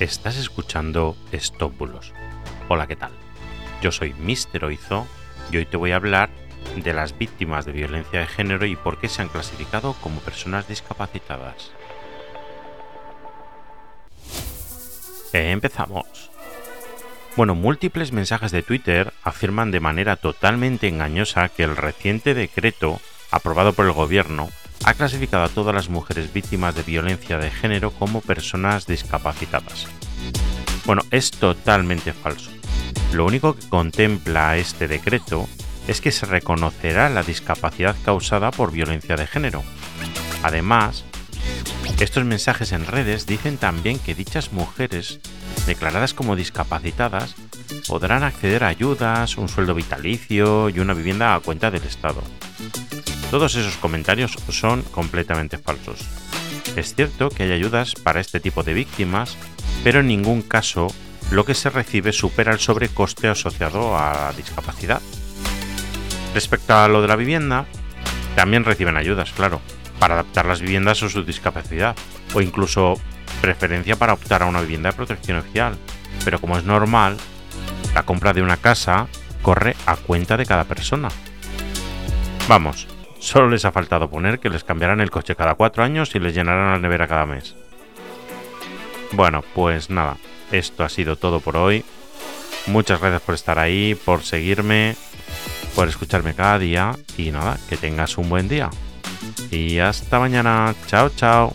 Estás escuchando Estópulos. Hola, ¿qué tal? Yo soy Mister Oizo y hoy te voy a hablar de las víctimas de violencia de género y por qué se han clasificado como personas discapacitadas. Empezamos. Bueno, múltiples mensajes de Twitter afirman de manera totalmente engañosa que el reciente decreto aprobado por el gobierno ha clasificado a todas las mujeres víctimas de violencia de género como personas discapacitadas. Bueno, es totalmente falso. Lo único que contempla este decreto es que se reconocerá la discapacidad causada por violencia de género. Además, estos mensajes en redes dicen también que dichas mujeres declaradas como discapacitadas podrán acceder a ayudas, un sueldo vitalicio y una vivienda a cuenta del Estado. Todos esos comentarios son completamente falsos. Es cierto que hay ayudas para este tipo de víctimas, pero en ningún caso lo que se recibe supera el sobrecoste asociado a la discapacidad. Respecto a lo de la vivienda, también reciben ayudas, claro, para adaptar las viviendas a su discapacidad, o incluso preferencia para optar a una vivienda de protección oficial. Pero como es normal, la compra de una casa corre a cuenta de cada persona. Vamos, Solo les ha faltado poner que les cambiarán el coche cada cuatro años y les llenarán la nevera cada mes. Bueno, pues nada, esto ha sido todo por hoy. Muchas gracias por estar ahí, por seguirme, por escucharme cada día y nada, que tengas un buen día. Y hasta mañana. Chao, chao.